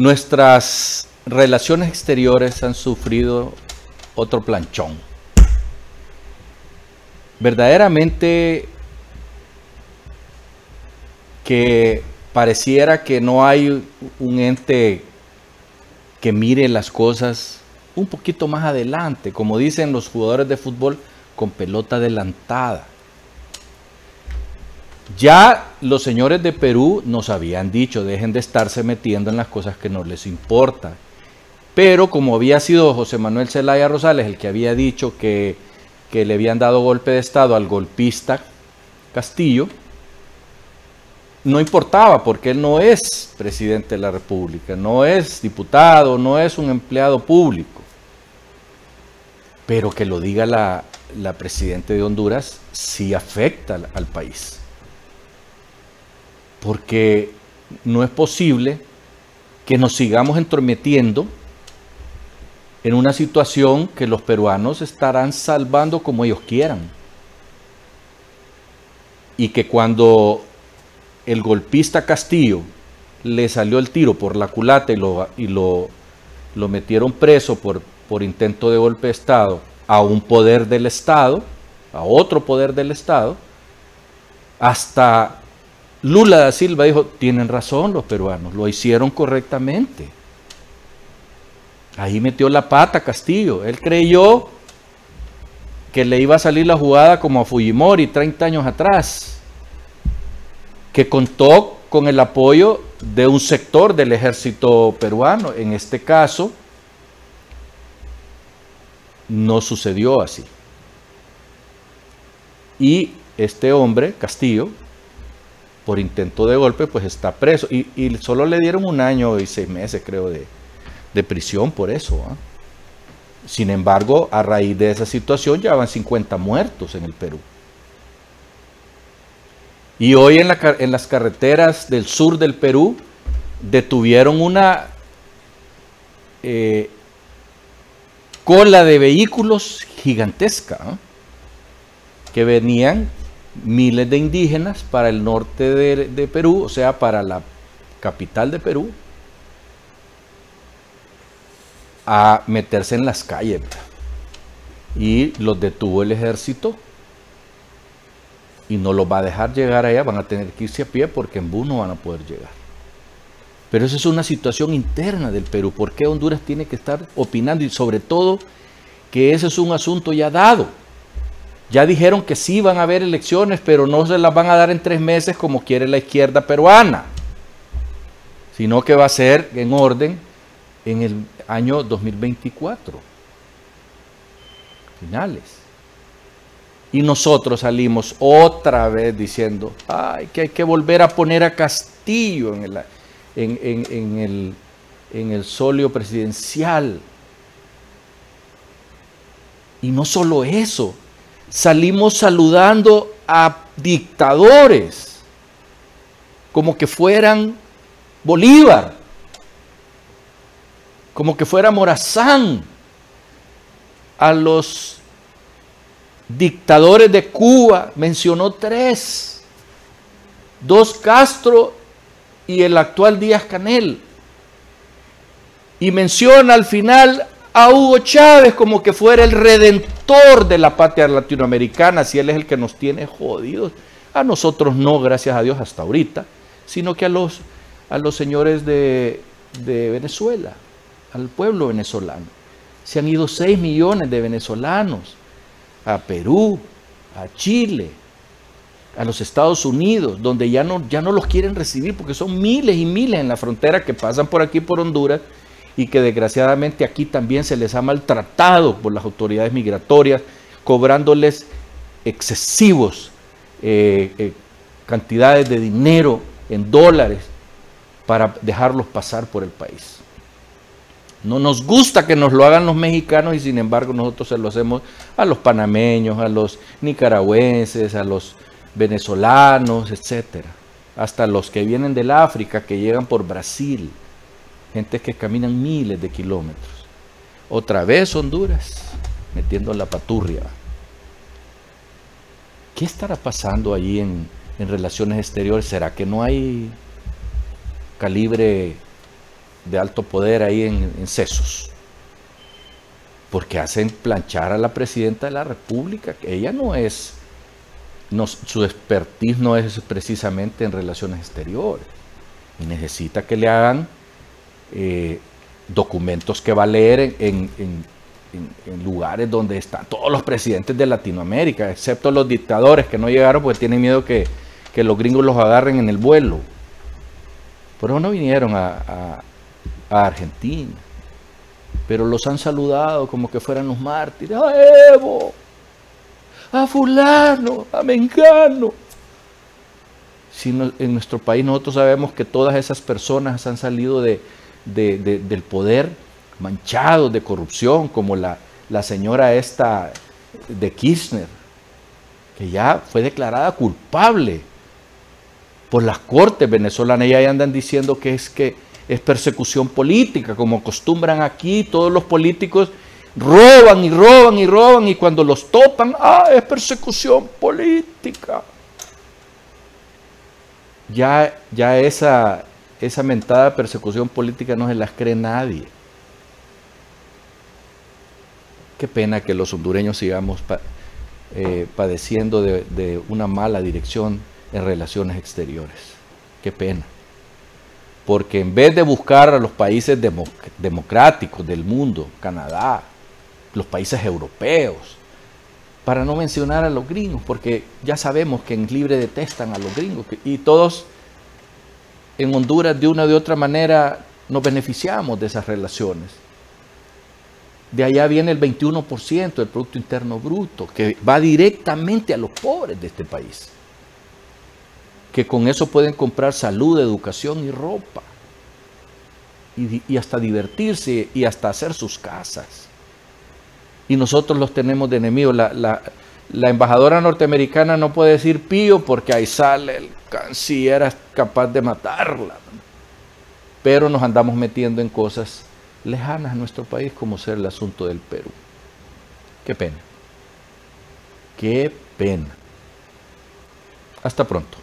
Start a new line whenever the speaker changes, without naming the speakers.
nuestras relaciones exteriores han sufrido otro planchón. Verdaderamente que pareciera que no hay un ente que mire las cosas un poquito más adelante, como dicen los jugadores de fútbol, con pelota adelantada. Ya los señores de Perú nos habían dicho, dejen de estarse metiendo en las cosas que no les importan. Pero como había sido José Manuel Zelaya Rosales el que había dicho que, le habían dado golpe de Estado al golpista Castillo, no importaba porque él no es presidente de la República, no es diputado, no es un empleado público. Pero que lo diga la, presidenta de Honduras sí afecta al país. Porque no es posible que nos sigamos entrometiendo en una situación que los peruanos estarán salvando como ellos quieran. Y que cuando el golpista Castillo le salió el tiro por la culata y lo, y lo, lo metieron preso por, por intento de golpe de Estado a un poder del Estado, a otro poder del Estado, hasta Lula da Silva dijo, tienen razón los peruanos, lo hicieron correctamente. Ahí metió la pata Castillo. Él creyó que le iba a salir la jugada como a Fujimori 30 años atrás, que contó con el apoyo de un sector del ejército peruano. En este caso, no sucedió así. Y este hombre, Castillo, por intento de golpe, pues está preso. Y, solo le dieron un año y seis meses, creo, de, de prisión por eso. ¿eh? Sin embargo, a raíz de esa situación ya van 50 muertos en el Perú. Y hoy en, la, en, las carreteras del sur del Perú detuvieron una eh, cola de vehículos gigantesca ¿eh? que venían miles de indígenas para el norte de, Perú, o sea, para la capital de Perú, a meterse en las calles. Y los detuvo el ejército y no los va a dejar llegar allá, van a tener que irse a pie porque en bus no van a poder llegar. Pero esa es una situación interna del Perú. ¿Por qué Honduras tiene que estar opinando? Y sobre todo que ese es un asunto ya dado. Ya dijeron que sí van a haber elecciones, pero no se las van a dar en tres meses como quiere la izquierda peruana, sino que va a ser en orden en el año 2024. Finales. Y nosotros salimos otra vez diciendo, ay, que hay que volver a poner a Castillo en el, en, en, el, en el solio presidencial. Y no solo eso, salimos saludando a dictadores como que fueran Bolívar como que fuera Morazán, a los dictadores de Cuba, mencionó tres, dos Castro y el actual Díaz Canel. Y menciona al final a Hugo Chávez como que fuera el redentor de la patria latinoamericana, si él es el que nos tiene jodidos. A nosotros no, gracias a Dios, hasta ahorita, sino que a los, a los señores de, de Venezuela al pueblo venezolano. Se han ido 6 millones de venezolanos a Perú, a Chile, a los Estados Unidos, donde ya no, ya no los quieren recibir porque son miles y miles en la frontera que pasan por aquí, por Honduras, y que desgraciadamente aquí también se les ha maltratado por las autoridades migratorias, cobrándoles excesivos eh, eh, cantidades de dinero en dólares para dejarlos pasar por el país. No nos gusta que nos lo hagan los mexicanos y sin embargo nosotros se lo hacemos a los panameños, a los nicaragüenses, a los venezolanos, etcétera. Hasta los que vienen del África, que llegan por Brasil. Gente que caminan miles de kilómetros. Otra vez Honduras, metiendo la paturria. ¿Qué estará pasando allí en, en relaciones exteriores? ¿Será que no hay calibre de alto poder ahí en, en Cesos. Porque hacen planchar a la presidenta de la República, que ella no es, su expertise no es precisamente en relaciones exteriores. Y necesita que le hagan eh, documentos que va a leer en, lugares donde están todos los presidentes de Latinoamérica, excepto los dictadores que no llegaron porque tienen miedo que, que los gringos los agarren en el vuelo. Por eso no vinieron a, Argentina. Pero los han saludado como que fueran los mártires. A Evo, a fulano, a Mengano. Si en nuestro país nosotros sabemos que todas esas personas han salido de, del poder manchados de corrupción, como la, la señora esta de Kirchner, que ya fue declarada culpable por las cortes venezolanas, y ahí andan diciendo que es que es persecución política, como acostumbran aquí, todos los políticos roban y roban y roban, y cuando los topan, ah, es persecución política. Ya, ya esa, esa mentada persecución política no se las cree nadie. Qué pena que los hondureños sigamos eh, padeciendo de, una mala dirección en relaciones exteriores. Qué pena. Porque en vez de buscar a los países democráticos del mundo, Canadá, los países europeos, para no mencionar a los gringos, porque ya sabemos que en Libre detestan a los gringos y todos en Honduras de una u otra manera nos beneficiamos de esas relaciones. De allá viene el 21% del Producto Interno Bruto, que va directamente a los pobres de este país, que con eso pueden comprar salud, educación y ropa, y, hasta divertirse y hasta hacer sus casas. Y nosotros los tenemos de enemigos. La, la embajadora norteamericana no puede decir pío porque ahí sale el canciller capaz de matarla. Pero nos andamos metiendo en cosas lejanas a nuestro país como ser el asunto del Perú. Qué pena. Qué pena. Hasta pronto.